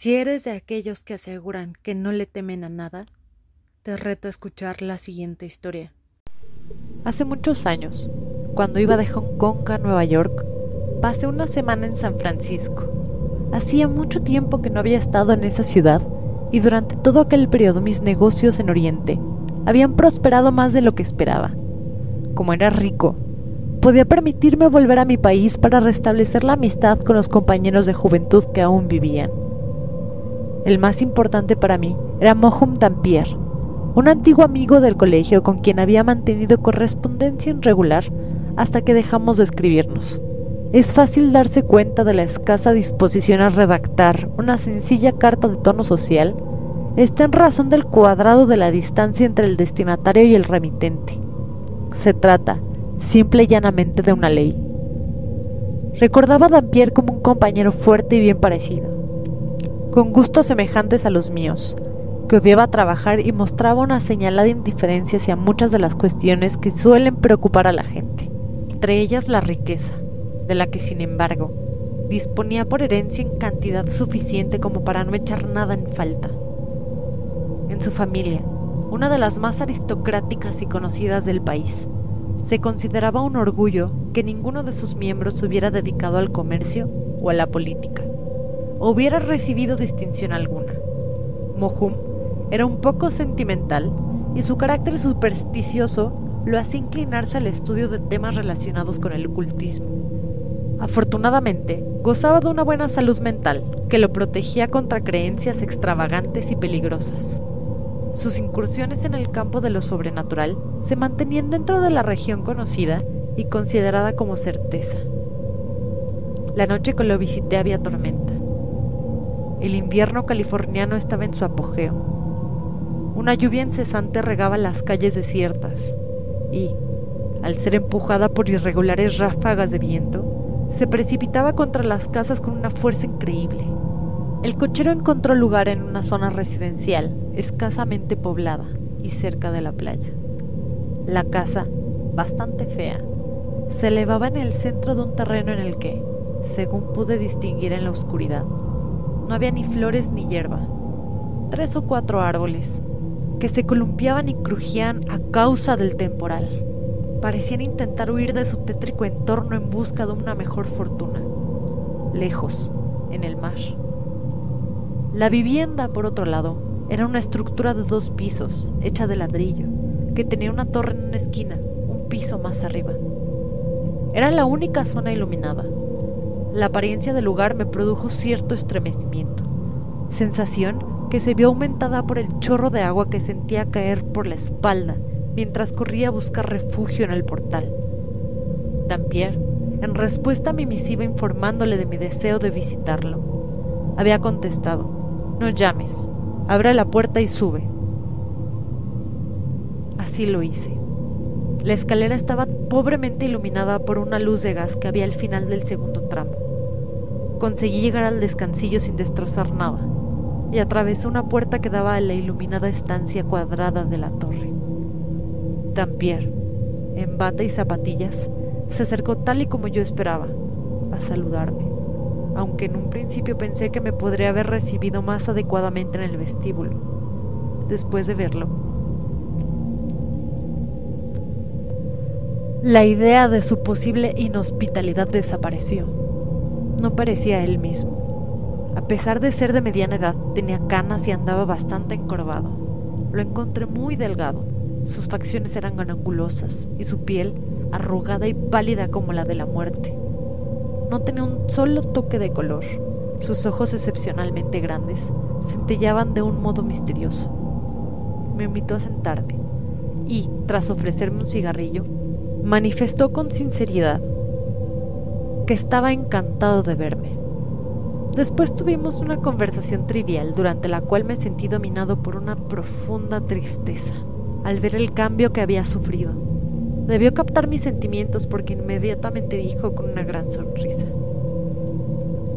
Si eres de aquellos que aseguran que no le temen a nada, te reto a escuchar la siguiente historia. Hace muchos años, cuando iba de Hong Kong a Nueva York, pasé una semana en San Francisco. Hacía mucho tiempo que no había estado en esa ciudad y durante todo aquel periodo mis negocios en Oriente habían prosperado más de lo que esperaba. Como era rico, podía permitirme volver a mi país para restablecer la amistad con los compañeros de juventud que aún vivían. El más importante para mí era Mohum Dampier, un antiguo amigo del colegio con quien había mantenido correspondencia irregular hasta que dejamos de escribirnos. Es fácil darse cuenta de la escasa disposición a redactar una sencilla carta de tono social, está en razón del cuadrado de la distancia entre el destinatario y el remitente. Se trata, simple y llanamente, de una ley. Recordaba a Dampier como un compañero fuerte y bien parecido, con gustos semejantes a los míos, que odiaba trabajar y mostraba una señalada indiferencia hacia muchas de las cuestiones que suelen preocupar a la gente, entre ellas la riqueza, de la que sin embargo disponía por herencia en cantidad suficiente como para no echar nada en falta. En su familia, una de las más aristocráticas y conocidas del país, se consideraba un orgullo que ninguno de sus miembros se hubiera dedicado al comercio o a la política, hubiera recibido distinción alguna. Mohum era un poco sentimental y su carácter supersticioso lo hacía inclinarse al estudio de temas relacionados con el ocultismo. Afortunadamente, gozaba de una buena salud mental que lo protegía contra creencias extravagantes y peligrosas. Sus incursiones en el campo de lo sobrenatural se mantenían dentro de la región conocida y considerada como certeza. La noche que lo visité había tormenta. El invierno californiano estaba en su apogeo una lluvia incesante regaba las calles desiertas y, al ser empujada por irregulares ráfagas de viento, se precipitaba contra las casas con una fuerza increíble. El cochero encontró lugar en una zona residencial escasamente poblada y cerca de la playa. La casa, bastante fea, se elevaba en el centro de un terreno en el que, según pude distinguir en la oscuridad, no había ni flores ni hierba. Tres o cuatro árboles, que se columpiaban y crujían a causa del temporal. Parecían intentar huir de su tétrico entorno en busca de una mejor fortuna, lejos, en el mar. La vivienda, por otro lado, era una estructura de dos pisos, hecha de ladrillo, que tenía una torre en una esquina, un piso más arriba. Era la única zona iluminada. La apariencia del lugar me produjo cierto estremecimiento, sensación que se vio aumentada por el chorro de agua que sentía caer por la espalda mientras corría a buscar refugio en el portal. Dampier, en respuesta a mi misiva informándole de mi deseo de visitarlo, había contestado, no llames, abre la puerta y sube. Así lo hice. La escalera estaba pobremente iluminada por una luz de gas que había al final del segundo tramo. Conseguí llegar al descansillo sin destrozar nada y atravesó una puerta que daba a la iluminada estancia cuadrada de la torre. Dampier, en bata y zapatillas, se acercó tal y como yo esperaba, a saludarme, aunque en un principio pensé que me podría haber recibido más adecuadamente en el vestíbulo. Después de verlo, la idea de su posible inhospitalidad desapareció. No parecía él mismo. A pesar de ser de mediana edad, tenía canas y andaba bastante encorvado. Lo encontré muy delgado. Sus facciones eran angulosas y su piel arrugada y pálida como la de la muerte. No tenía un solo toque de color. Sus ojos excepcionalmente grandes centellaban de un modo misterioso. Me invitó a sentarme y, tras ofrecerme un cigarrillo, manifestó con sinceridad estaba encantado de verme. Después tuvimos una conversación trivial durante la cual me sentí dominado por una profunda tristeza al ver el cambio que había sufrido. Debió captar mis sentimientos porque inmediatamente dijo con una gran sonrisa.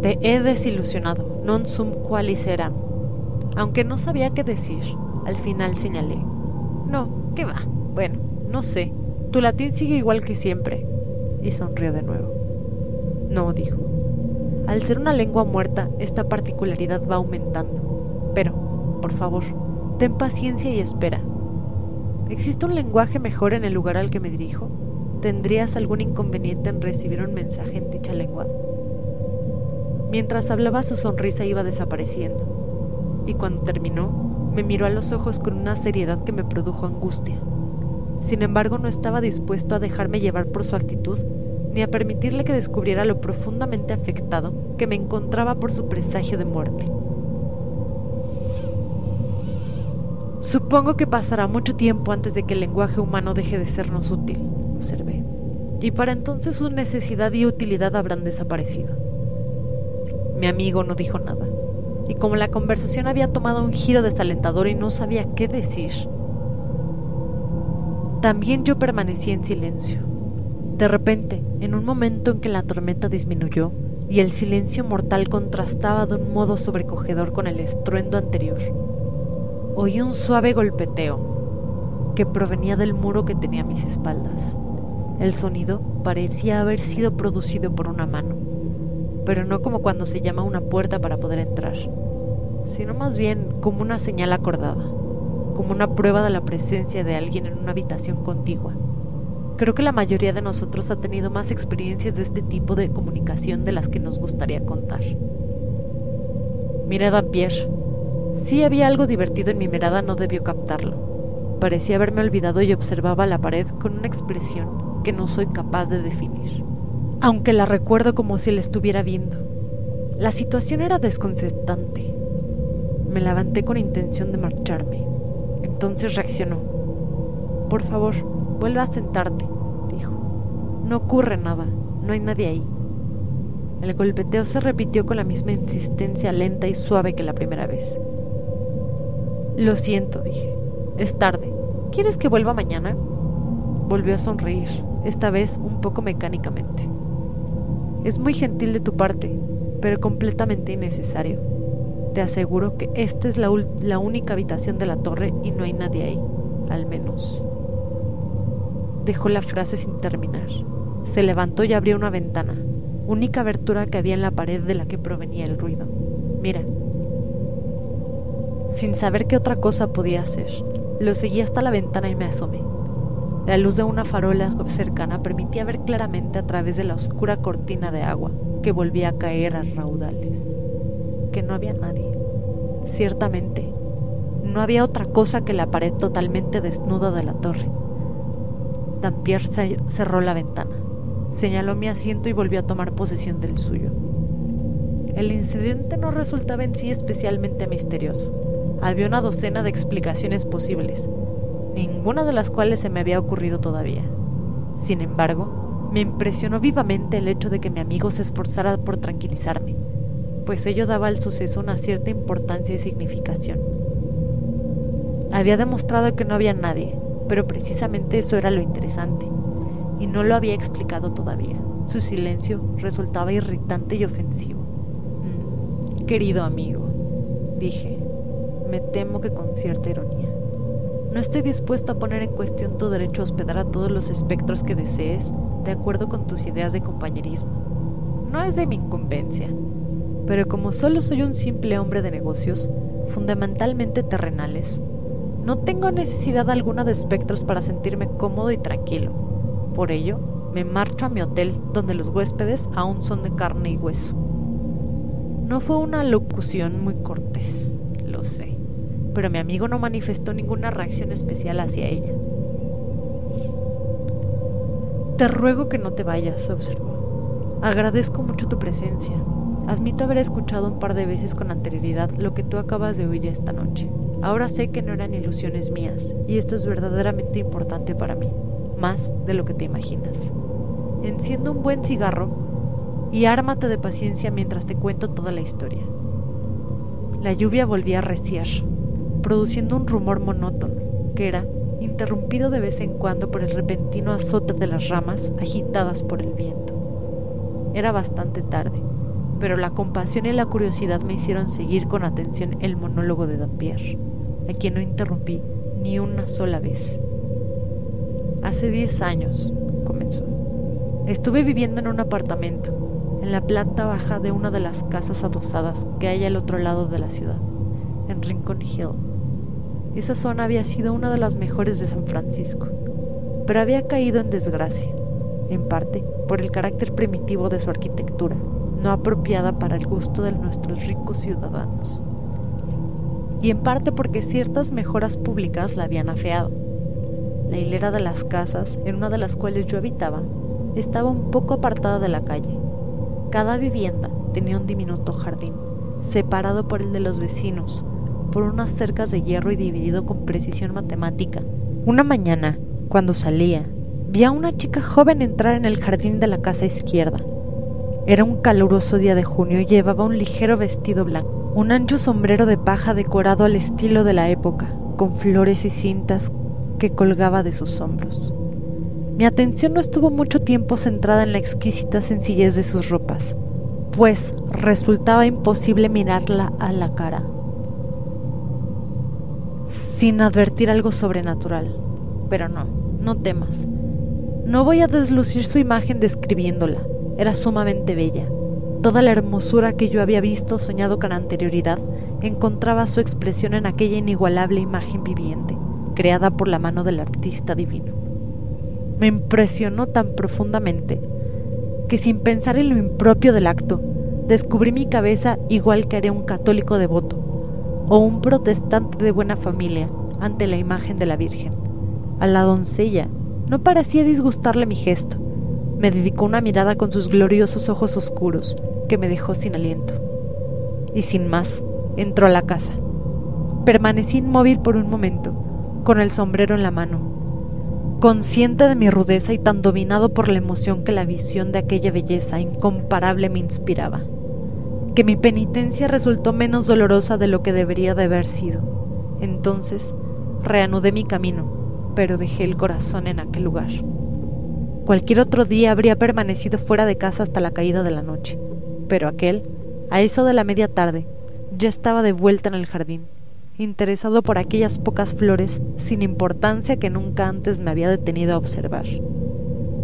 Te he desilusionado, non sum qualis eram. Aunque no sabía qué decir, al final señalé. No, ¿qué va? Bueno, no sé. Tu latín sigue igual que siempre. Y sonrió de nuevo. No, dijo. Al ser una lengua muerta, esta particularidad va aumentando. Pero, por favor, ten paciencia y espera. ¿Existe un lenguaje mejor en el lugar al que me dirijo? ¿Tendrías algún inconveniente en recibir un mensaje en dicha lengua? Mientras hablaba su sonrisa iba desapareciendo, y cuando terminó, me miró a los ojos con una seriedad que me produjo angustia. Sin embargo, no estaba dispuesto a dejarme llevar por su actitud ni a permitirle que descubriera lo profundamente afectado que me encontraba por su presagio de muerte. Supongo que pasará mucho tiempo antes de que el lenguaje humano deje de sernos útil, observé, y para entonces su necesidad y utilidad habrán desaparecido. Mi amigo no dijo nada, y como la conversación había tomado un giro desalentador y no sabía qué decir, también yo permanecí en silencio. De repente, en un momento en que la tormenta disminuyó y el silencio mortal contrastaba de un modo sobrecogedor con el estruendo anterior, oí un suave golpeteo que provenía del muro que tenía a mis espaldas. El sonido parecía haber sido producido por una mano, pero no como cuando se llama una puerta para poder entrar, sino más bien como una señal acordada, como una prueba de la presencia de alguien en una habitación contigua. Creo que la mayoría de nosotros ha tenido más experiencias de este tipo de comunicación de las que nos gustaría contar. Mirad a Pierre, si había algo divertido en mi mirada, no debió captarlo. Parecía haberme olvidado y observaba la pared con una expresión que no soy capaz de definir, aunque la recuerdo como si la estuviera viendo. La situación era desconcertante. Me levanté con intención de marcharme. Entonces reaccionó. Por favor, vuelve a sentarte, dijo. No ocurre nada, no hay nadie ahí. El golpeteo se repitió con la misma insistencia lenta y suave que la primera vez. Lo siento, dije. Es tarde. ¿Quieres que vuelva mañana? Volvió a sonreír, esta vez un poco mecánicamente. Es muy gentil de tu parte, pero completamente innecesario. Te aseguro que esta es la, la única habitación de la torre y no hay nadie ahí, al menos. Dejó la frase sin terminar. Se levantó y abrió una ventana, única abertura que había en la pared de la que provenía el ruido. Mira, sin saber qué otra cosa podía hacer, lo seguí hasta la ventana y me asomé. La luz de una farola cercana permitía ver claramente a través de la oscura cortina de agua que volvía a caer a raudales. Que no había nadie. Ciertamente, no había otra cosa que la pared totalmente desnuda de la torre. Dampier cerró la ventana, señaló mi asiento y volvió a tomar posesión del suyo. El incidente no resultaba en sí especialmente misterioso había una docena de explicaciones posibles, ninguna de las cuales se me había ocurrido todavía. Sin embargo, me impresionó vivamente el hecho de que mi amigo se esforzara por tranquilizarme, pues ello daba al suceso una cierta importancia y significación. Había demostrado que no había nadie, pero precisamente eso era lo interesante, y no lo había explicado todavía. Su silencio resultaba irritante y ofensivo. Mm, querido amigo, dije, me temo que con cierta ironía. No estoy dispuesto a poner en cuestión tu derecho a hospedar a todos los espectros que desees de acuerdo con tus ideas de compañerismo. No es de mi incumbencia, pero como solo soy un simple hombre de negocios, fundamentalmente terrenales, no tengo necesidad alguna de espectros para sentirme cómodo y tranquilo. Por ello, me marcho a mi hotel donde los huéspedes aún son de carne y hueso. No fue una locución muy cortés, lo sé pero mi amigo no manifestó ninguna reacción especial hacia ella. Te ruego que no te vayas, observó. Agradezco mucho tu presencia. Admito haber escuchado un par de veces con anterioridad lo que tú acabas de oír esta noche. Ahora sé que no eran ilusiones mías, y esto es verdaderamente importante para mí, más de lo que te imaginas. Enciendo un buen cigarro y ármate de paciencia mientras te cuento toda la historia. La lluvia volvía a reciar, produciendo un rumor monótono, que era interrumpido de vez en cuando por el repentino azote de las ramas agitadas por el viento. Era bastante tarde, pero la compasión y la curiosidad me hicieron seguir con atención el monólogo de Dampier, a quien no interrumpí ni una sola vez. Hace diez años, comenzó, estuve viviendo en un apartamento, en la planta baja de una de las casas adosadas que hay al otro lado de la ciudad, en Rincon Hill. Esa zona había sido una de las mejores de San Francisco, pero había caído en desgracia, en parte por el carácter primitivo de su arquitectura, no apropiada para el gusto de nuestros ricos ciudadanos, y en parte porque ciertas mejoras públicas la habían afeado. La hilera de las casas, en una de las cuales yo habitaba, estaba un poco apartada de la calle. Cada vivienda tenía un diminuto jardín, separado por el de los vecinos, por unas cercas de hierro y dividido con precisión matemática. Una mañana, cuando salía, vi a una chica joven entrar en el jardín de la casa izquierda. Era un caluroso día de junio y llevaba un ligero vestido blanco, un ancho sombrero de paja decorado al estilo de la época, con flores y cintas que colgaba de sus hombros. Mi atención no estuvo mucho tiempo centrada en la exquisita sencillez de sus ropas, pues resultaba imposible mirarla a la cara sin advertir algo sobrenatural. Pero no, no temas. No voy a deslucir su imagen describiéndola. Era sumamente bella. Toda la hermosura que yo había visto soñado con anterioridad encontraba su expresión en aquella inigualable imagen viviente, creada por la mano del artista divino. Me impresionó tan profundamente que sin pensar en lo impropio del acto, descubrí mi cabeza igual que haría un católico devoto, o un protestante de buena familia ante la imagen de la Virgen. A la doncella no parecía disgustarle mi gesto. Me dedicó una mirada con sus gloriosos ojos oscuros que me dejó sin aliento. Y sin más, entró a la casa. Permanecí inmóvil por un momento, con el sombrero en la mano, consciente de mi rudeza y tan dominado por la emoción que la visión de aquella belleza incomparable me inspiraba que mi penitencia resultó menos dolorosa de lo que debería de haber sido. Entonces reanudé mi camino, pero dejé el corazón en aquel lugar. Cualquier otro día habría permanecido fuera de casa hasta la caída de la noche, pero aquel, a eso de la media tarde, ya estaba de vuelta en el jardín, interesado por aquellas pocas flores sin importancia que nunca antes me había detenido a observar.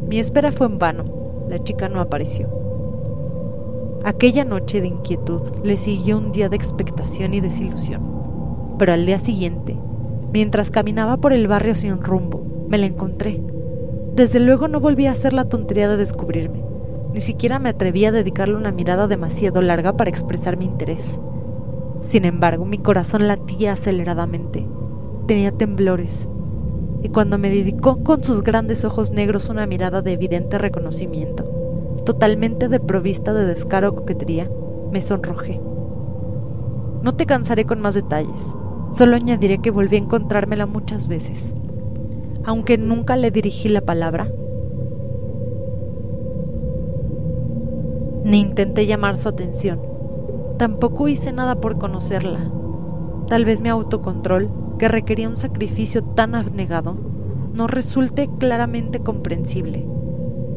Mi espera fue en vano, la chica no apareció. Aquella noche de inquietud le siguió un día de expectación y desilusión. Pero al día siguiente, mientras caminaba por el barrio sin rumbo, me la encontré. Desde luego no volví a hacer la tontería de descubrirme. Ni siquiera me atreví a dedicarle una mirada demasiado larga para expresar mi interés. Sin embargo, mi corazón latía aceleradamente. Tenía temblores. Y cuando me dedicó con sus grandes ojos negros una mirada de evidente reconocimiento, totalmente desprovista de descaro o coquetería, me sonrojé. No te cansaré con más detalles, solo añadiré que volví a encontrármela muchas veces. Aunque nunca le dirigí la palabra, ni intenté llamar su atención. Tampoco hice nada por conocerla. Tal vez mi autocontrol, que requería un sacrificio tan abnegado, no resulte claramente comprensible.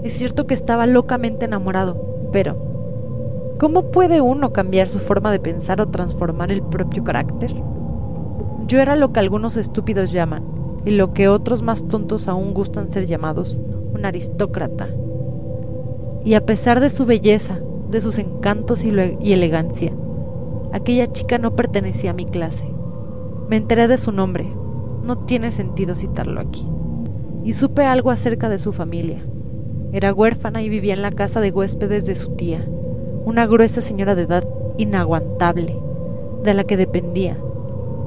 Es cierto que estaba locamente enamorado, pero ¿cómo puede uno cambiar su forma de pensar o transformar el propio carácter? Yo era lo que algunos estúpidos llaman, y lo que otros más tontos aún gustan ser llamados, un aristócrata. Y a pesar de su belleza, de sus encantos y, y elegancia, aquella chica no pertenecía a mi clase. Me enteré de su nombre, no tiene sentido citarlo aquí, y supe algo acerca de su familia. Era huérfana y vivía en la casa de huéspedes de su tía, una gruesa señora de edad inaguantable, de la que dependía.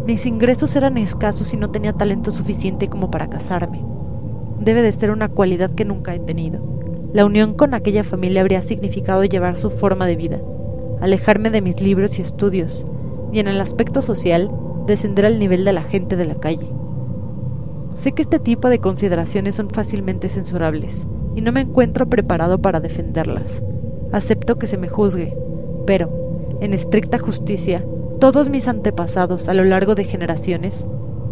Mis ingresos eran escasos y no tenía talento suficiente como para casarme. Debe de ser una cualidad que nunca he tenido. La unión con aquella familia habría significado llevar su forma de vida, alejarme de mis libros y estudios, y en el aspecto social, descender al nivel de la gente de la calle. Sé que este tipo de consideraciones son fácilmente censurables, y no me encuentro preparado para defenderlas. Acepto que se me juzgue, pero, en estricta justicia, todos mis antepasados a lo largo de generaciones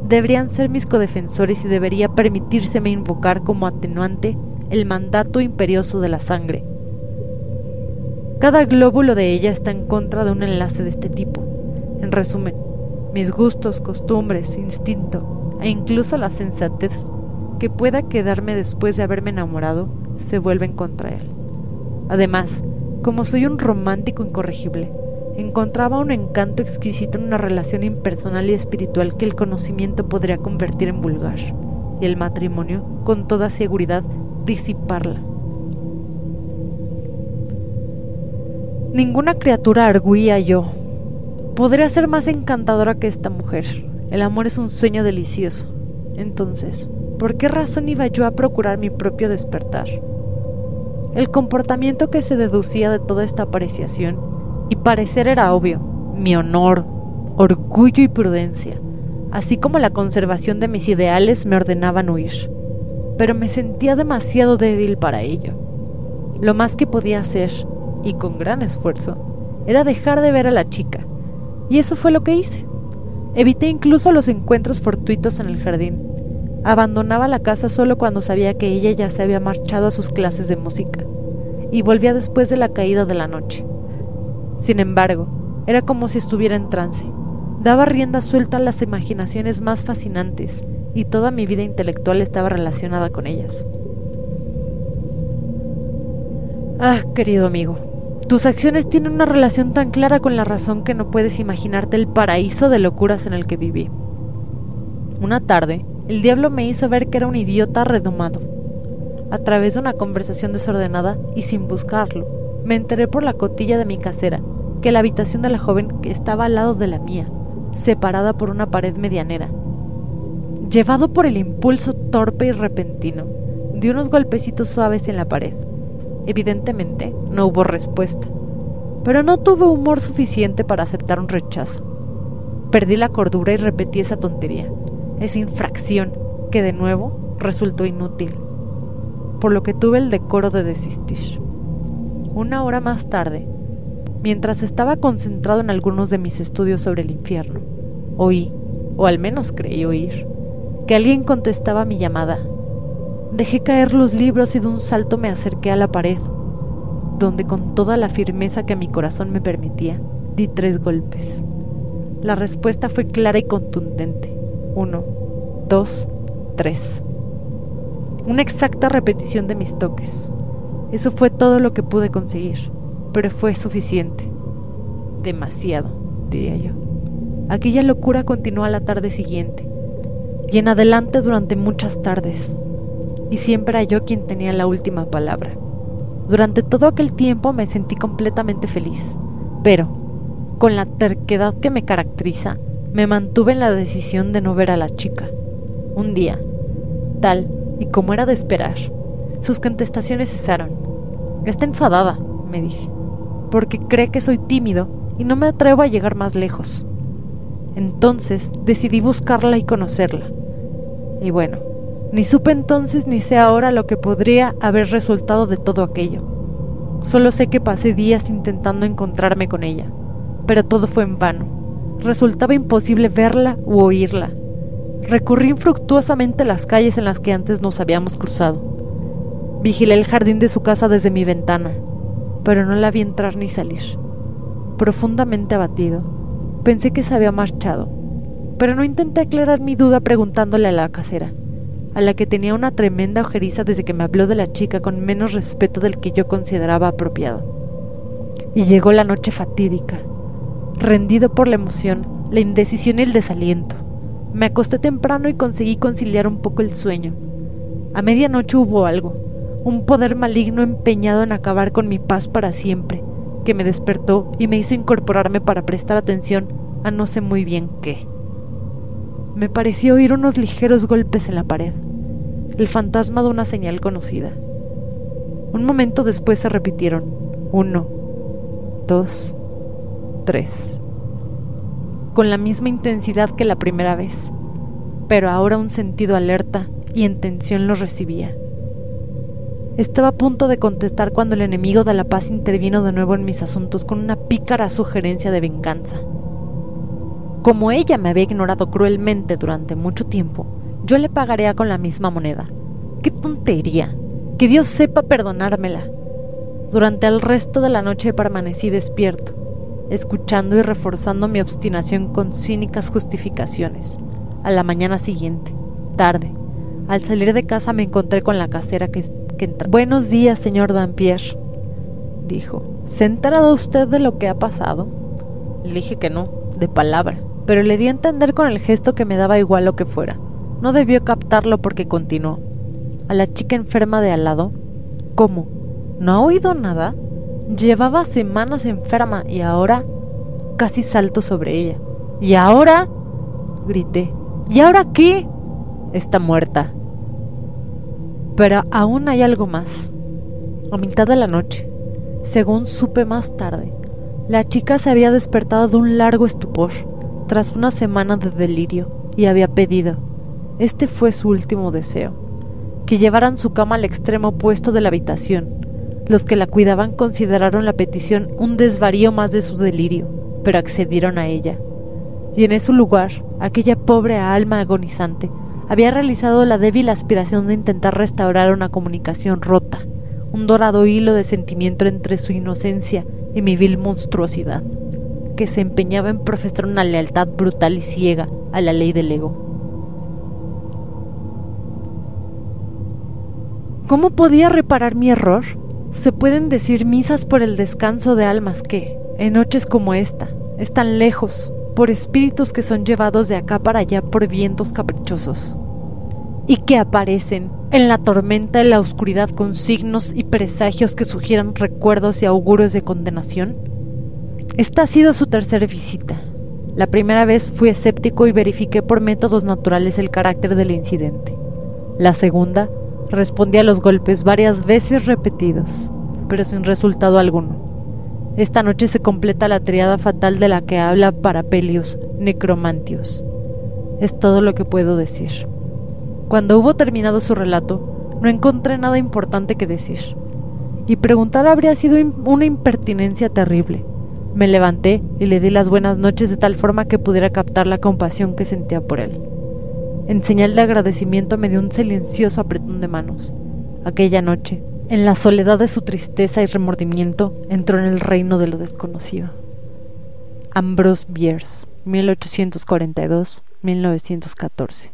deberían ser mis codefensores y debería permitírseme invocar como atenuante el mandato imperioso de la sangre. Cada glóbulo de ella está en contra de un enlace de este tipo. En resumen, mis gustos, costumbres, instinto e incluso la sensatez que pueda quedarme después de haberme enamorado se vuelven contra él. Además, Como soy un romántico incorregible, encontraba un encanto exquisito en una relación impersonal y espiritual que el conocimiento podría convertir en vulgar, y el matrimonio, con toda seguridad, disiparla. Ninguna criatura arguía yo. Podría ser más encantadora que esta mujer. El amor es un sueño delicioso. Entonces, ¿por qué razón iba yo a procurar mi propio despertar? El comportamiento que se deducía de toda esta apreciación y parecer era obvio, mi honor, orgullo y prudencia, así como la conservación de mis ideales me ordenaban huir. Pero me sentía demasiado débil para ello. Lo más que podía hacer, y con gran esfuerzo, era dejar de ver a la chica, y eso fue lo que hice. Evité incluso los encuentros fortuitos en el jardín. Abandonaba la casa solo cuando sabía que ella ya se había marchado a sus clases de música, y volvía después de la caída de la noche. Sin embargo, era como si estuviera en trance. Daba rienda suelta a las imaginaciones más fascinantes y toda mi vida intelectual estaba relacionada con ellas. Ah, querido amigo, tus acciones tienen una relación tan clara con la razón que no puedes imaginarte el paraíso de locuras en el que viví. Una tarde, el diablo me hizo ver que era un idiota redomado. A través de una conversación desordenada y sin buscarlo, me enteré por la cotilla de mi casera que la habitación de la joven estaba al lado de la mía, separada por una pared medianera. Llevado por el impulso torpe y repentino, di unos golpecitos suaves en la pared. Evidentemente, no hubo respuesta, pero no tuve humor suficiente para aceptar un rechazo. Perdí la cordura y repetí esa tontería, esa infracción que de nuevo resultó inútil, por lo que tuve el decoro de desistir. Una hora más tarde, Mientras estaba concentrado en algunos de mis estudios sobre el infierno, oí, o al menos creí oír, que alguien contestaba mi llamada. Dejé caer los libros y de un salto me acerqué a la pared, donde con toda la firmeza que mi corazón me permitía, di tres golpes. La respuesta fue clara y contundente. Uno, dos, tres. Una exacta repetición de mis toques. Eso fue todo lo que pude conseguir pero fue suficiente. Demasiado, diría yo. Aquella locura continuó a la tarde siguiente, y en adelante durante muchas tardes, y siempre era yo quien tenía la última palabra. Durante todo aquel tiempo me sentí completamente feliz, pero, con la terquedad que me caracteriza, me mantuve en la decisión de no ver a la chica. Un día, tal y como era de esperar, sus contestaciones cesaron. Está enfadada, me dije porque cree que soy tímido y no me atrevo a llegar más lejos. Entonces decidí buscarla y conocerla. Y bueno, ni supe entonces ni sé ahora lo que podría haber resultado de todo aquello. Solo sé que pasé días intentando encontrarme con ella, pero todo fue en vano. Resultaba imposible verla u oírla. Recurrí infructuosamente las calles en las que antes nos habíamos cruzado. Vigilé el jardín de su casa desde mi ventana pero no la vi entrar ni salir. Profundamente abatido, pensé que se había marchado, pero no intenté aclarar mi duda preguntándole a la casera, a la que tenía una tremenda ojeriza desde que me habló de la chica con menos respeto del que yo consideraba apropiado. Y llegó la noche fatídica. Rendido por la emoción, la indecisión y el desaliento, me acosté temprano y conseguí conciliar un poco el sueño. A medianoche hubo algo, un poder maligno empeñado en acabar con mi paz para siempre, que me despertó y me hizo incorporarme para prestar atención a no sé muy bien qué. Me pareció oír unos ligeros golpes en la pared, el fantasma de una señal conocida. Un momento después se repitieron, uno, dos, tres, con la misma intensidad que la primera vez, pero ahora un sentido alerta y en tensión los recibía. Estaba a punto de contestar cuando el enemigo de la paz intervino de nuevo en mis asuntos con una pícara sugerencia de venganza. Como ella me había ignorado cruelmente durante mucho tiempo, yo le pagaría con la misma moneda. ¡Qué tontería! Que Dios sepa perdonármela. Durante el resto de la noche permanecí despierto, escuchando y reforzando mi obstinación con cínicas justificaciones. A la mañana siguiente, tarde, al salir de casa me encontré con la casera que Buenos días, señor Dampier. dijo. ¿Se ha enterado usted de lo que ha pasado? Le dije que no, de palabra, pero le di a entender con el gesto que me daba igual lo que fuera. No debió captarlo porque continuó. A la chica enferma de al lado. ¿Cómo? ¿No ha oído nada? Llevaba semanas enferma y ahora casi salto sobre ella. ¿Y ahora? grité. ¿Y ahora qué? Está muerta. Pero aún hay algo más. A mitad de la noche, según supe más tarde, la chica se había despertado de un largo estupor tras una semana de delirio y había pedido, este fue su último deseo, que llevaran su cama al extremo opuesto de la habitación. Los que la cuidaban consideraron la petición un desvarío más de su delirio, pero accedieron a ella. Y en ese lugar, aquella pobre alma agonizante había realizado la débil aspiración de intentar restaurar una comunicación rota, un dorado hilo de sentimiento entre su inocencia y mi vil monstruosidad, que se empeñaba en profesar una lealtad brutal y ciega a la ley del ego. ¿Cómo podía reparar mi error? Se pueden decir misas por el descanso de almas que, en noches como esta, están lejos, por espíritus que son llevados de acá para allá por vientos caprichosos, y que aparecen en la tormenta y la oscuridad con signos y presagios que sugieran recuerdos y augurios de condenación? Esta ha sido su tercera visita. La primera vez fui escéptico y verifiqué por métodos naturales el carácter del incidente. La segunda Respondí a los golpes varias veces repetidos, pero sin resultado alguno. Esta noche se completa la triada fatal de la que habla Parapelios Necromantios. Es todo lo que puedo decir. Cuando hubo terminado su relato, no encontré nada importante que decir, y preguntar habría sido una impertinencia terrible. Me levanté y le di las buenas noches de tal forma que pudiera captar la compasión que sentía por él. En señal de agradecimiento me dio un silencioso apretón de manos. Aquella noche, en la soledad de su tristeza y remordimiento, entró en el reino de lo desconocido. Ambrose Bierce, 1842-1914